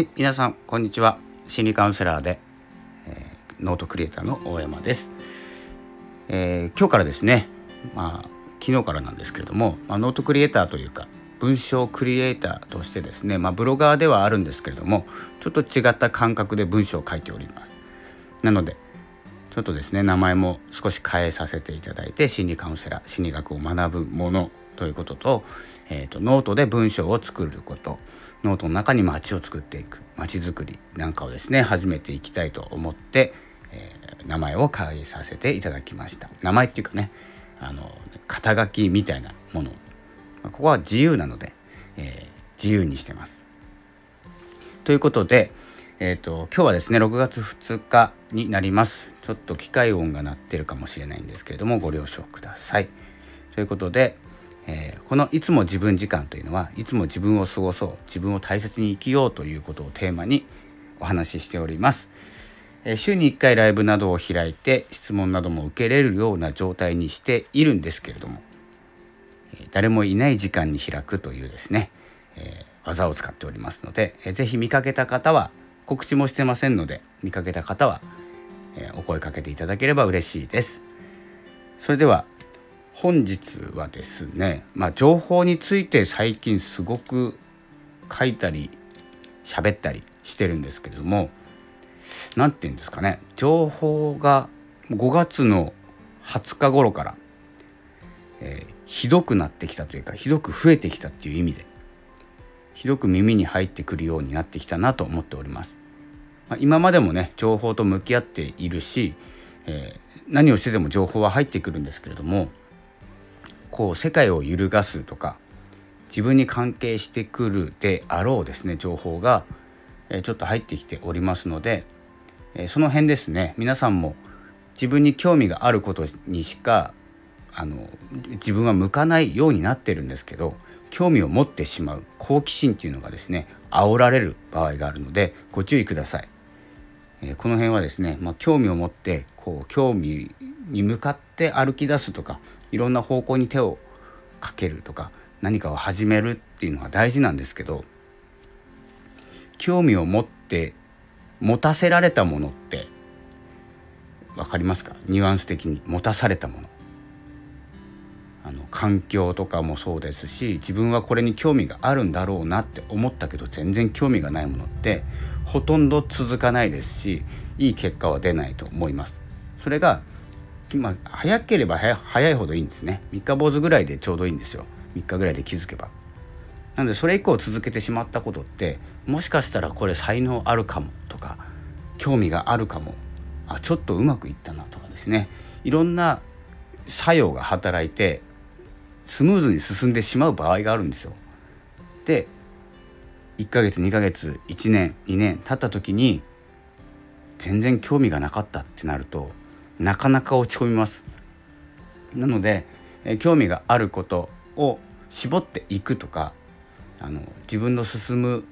はい皆さんこんにちは。心理カウンセラーで、えー、ノートクリエイターの大山です、えー、今日からですねまあ昨日からなんですけれども、まあ、ノートクリエイターというか文章クリエイターとしてですね、まあ、ブロガーではあるんですけれどもちょっと違った感覚で文章を書いております。なのでちょっとですね名前も少し変えさせていただいて心理カウンセラー心理学を学ぶものということと,、えーと、ノートで文章を作ること。ノートの中に街を作っていく街づくりなんかをですね始めていきたいと思って、えー、名前を変えさせていただきました名前っていうかねあの肩書きみたいなものここは自由なので、えー、自由にしてます。ということで、えーと、今日はですね6月2日になります。ちょっと機械音が鳴ってるかもしれないんですけれどもご了承ください。ということで、えー、この「いつも自分時間」というのはいつも自分を過ごそう自分を大切に生きようということをテーマにお話ししております。えー、週に1回ライブなどを開いて質問なども受けれるような状態にしているんですけれどもえ誰もいない時間に開くというですね、えー、技を使っておりますので、えー、ぜ見かけた方は告知もしてませんので見かけた方は、え、お声かけていただければ嬉しいですそれでは本日はですねまあ情報について最近すごく書いたり喋ったりしてるんですけれども何て言うんですかね情報が5月の20日頃からえー、ひどくなってきたというかひどく増えてきたっていう意味でひどく耳に入ってくるようになってきたなと思っております。まあ、今までもね情報と向き合っているし、えー、何をしてでも情報は入ってくるんですけれどもこう世界を揺るがすとか自分に関係してくるであろうですね情報が、え、ちょっと入ってきておりますので、え、その辺ですね皆さんも自分に興味があることにしかあの自分は向かないようになってるんですけど興味を持ってしまう好奇心っていうのがですね煽られる場合があるのでご注意ください。え、この辺はですね、まあ、興味を持ってこう興味に向かって歩き出すとかいろんな方向に手をかけるとか何かを始めるっていうのは大事なんですけど興味を持って持たせられたものって分かりますか？ニュアンス的に持たされたものあの環境とかもそうですし自分はこれに興味があるんだろうなって思ったけど全然興味がないものってほとんど続かないですしいい結果は出ないと思います。それがまあ、早ければ早いほどいいんですね。3日坊主ぐらいでちょうどいいんですよ。3日ぐらいで気づけば。なのでそれ以降続けてしまったことってもしかしたらこれ才能あるかもとか興味があるかも。あちょっとうまくいったなとかですね。いろんな作用が働いてスムーズに進んでしまう場合があるんですよ。で1ヶ月2ヶ月1年2年経った時に全然興味がなかったってなるとなかなか落ち込みます。なので、え興味があることを絞っていくとかあの自分の進む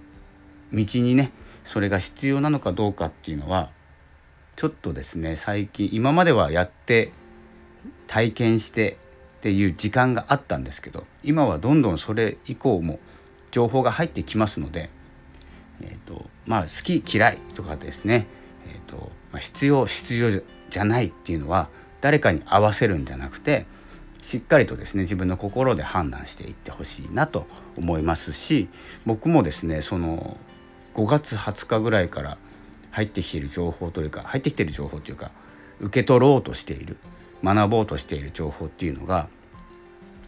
道にねそれが必要なのかどうかっていうのはちょっとですね最近今まではやって体験してっていう時間があったんですけど今はどんどんそれ以降も情報が入ってきますので、えーとまあ、好き嫌いとかですね、えーとまあ、必要必要じゃないっていうのは誰かに合わせるんじゃなくてしっかりとですね自分の心で判断していってほしいなと思いますし僕もですねその5月20日ぐらいから入ってきている情報というか入ってきている情報というか受け取ろうとしている学ぼうとしている情報っていうのが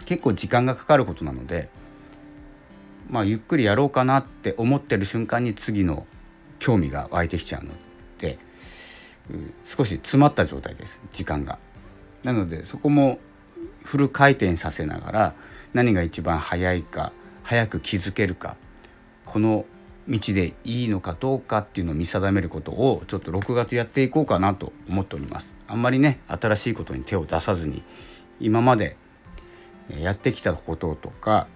結構時間がかかることなのでまあゆっくりやろうかなって思ってる瞬間に次の興味が湧いてきちゃうの少し詰まった状態です時間が。なのでそこもフル回転させながら何が一番早いか早く気づけるかこの道でいいのかどうかっていうのを見定めることをちょっと6月やっていこうかなと思っております。あんまりね新しいことに手を出さずに今までやってきたこととか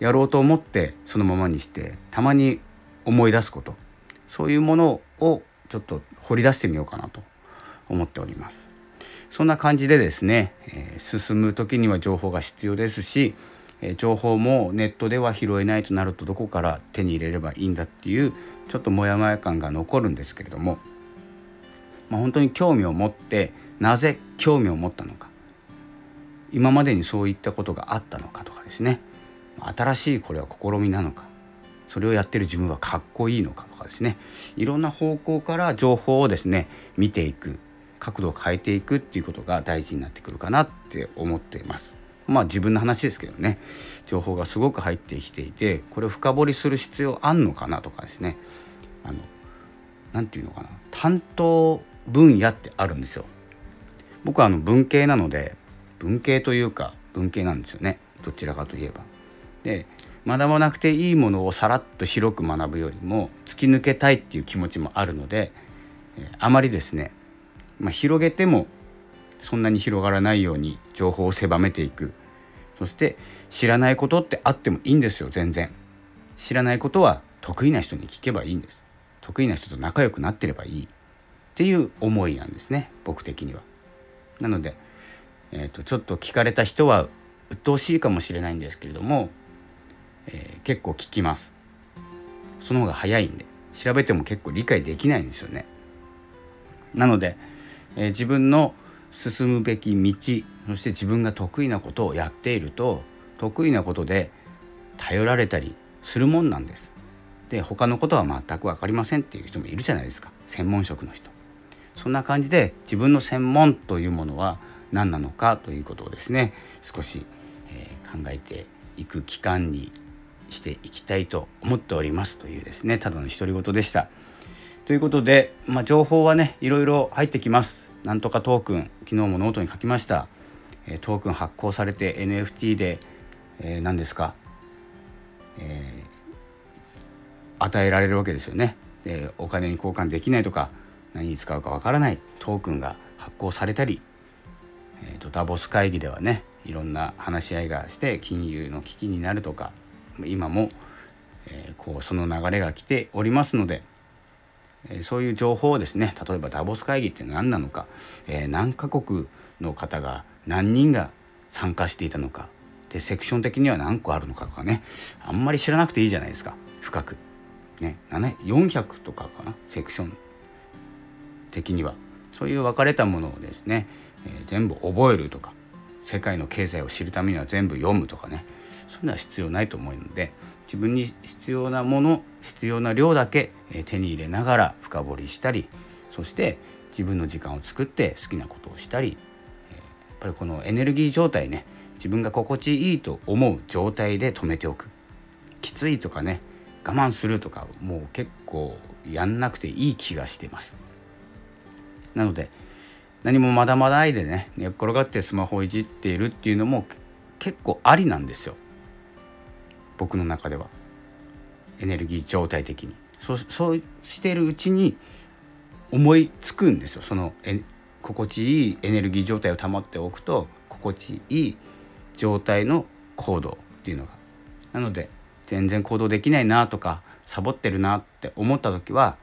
やろうと思ってそのままにしてたまに思い出すことそういうものをちょっと掘り出してみようかなと思っております。そんな感じでですね、えー、進む時には情報が必要ですしえ情報もネットでは拾えないとなるとどこから手に入れればいいんだっていうちょっとモヤモヤ感が残るんですけれども、まあ、本当に興味を持ってなぜ興味を持ったのか今までにそういったことがあったのかとかですね新しいこれは試みなのかそれをやってる自分はかっこいいのかとかですねいろんな方向から情報をですね見ていく角度を変えていくっていうことが大事になってくるかなって思っています。まあ自分の話ですけどね情報がすごく入ってきていてこれを深掘りする必要あんのかなとかですねあの何て言うのかな担当分野ってあるんですよ。僕はあの文系なので文系というか文系なんですよねどちらかといえば。で学ばなくていいものをさらっと広く学ぶよりも突き抜けたいっていう気持ちもあるのであまりですね、まあ、広げてもそんなに広がらないように情報を狭めていく。そして知らないことってあってもいいんですよ全然。知らないことは得意な人に聞けばいいんです。得意な人と仲良くなってればいい。っていう思いなんですね僕的には。なので、えーと、ちょっと聞かれた人は鬱陶しいかもしれないんですけれども、えー、結構聞きますその方が早いんで調べても結構理解できないんですよねなので、えー、自分の進むべき道そして自分が得意なことをやっていると得意なことで頼られたりするもんなんです。で他のことは全く分かりませんっていう人もいるじゃないですか専門職の人。そんな感じで自分の専門というものは何なのかということをですね少し、えー、考えていく期間にしていきたいと思っておりますというですねただの独り言でした。ということで、まあ、情報はねいろいろ入ってきます。なんとかトークン昨日もノートに書きました、えトークン発行されて NFT で、えー、何ですか、えー、与えられるわけですよねでお金に交換できないとか何に使うかわからないトークンが発行されたり、えーと、ダボス会議ではねいろんな話し合いがして金融の危機になるとか今も、え、こうその流れが来ておりますのでえそういう情報をですね例えばダボス会議って何なのか、え、何カ国の方が何人が参加していたのかでセクション的には何個あるのかとかねあんまり知らなくていいじゃないですか深く。ね、400とかかなセクション的にはそういう分かれたものをですね、えー、全部覚えるとか世界の経済を知るためには全部読むとかねそういうのは必要ないと思うので自分に必要なもの必要な量だけ手に入れながら深掘りしたりそして自分の時間を作って好きなことをしたりやっぱりこのエネルギー状態ね自分が心地いいと思う状態で止めておく。きついとかね我慢するとかもう結構やんなくていい気がしてます。なので何もまだまだ愛でね寝っ転がってスマホいじっているっていうのも結構ありなんですよ。僕の中では。エネルギー状態的に。そうそうしてるうちに思いつくんですよ。そのえ心地いいエネルギー状態を保っておくと心地いい状態の行動っていうのが。なので全然行動できないなとかサボってるなって思った時は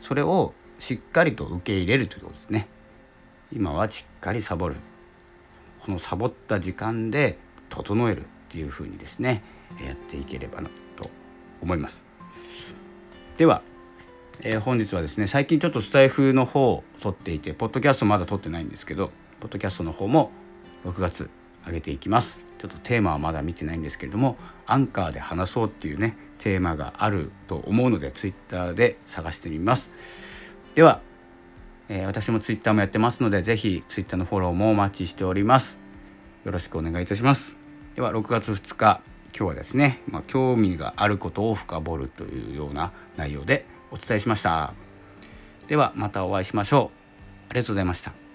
それをしっかりと受け入れるということですね。今はしっかりサボる。このサボった時間で整える。っていうふうにですねやっていければなと思います。では、えー、本日はですね最近ちょっとスタイフの方を撮っていてポッドキャストまだ撮ってないんですけどポッドキャストの方も6月上げていきます。ちょっとテーマはまだ見てないんですけれどもアンカーで話そうっていうねテーマがあると思うのでツイッターで探してみます。では、えー、私もツイッターもやってますので是非ツイッターのフォローもお待ちしております。よろしくお願いいたします。では6月2日今日はですね、まあ、興味があることを深掘るというような内容でお伝えしました。ではまたお会いしましょう。ありがとうございました。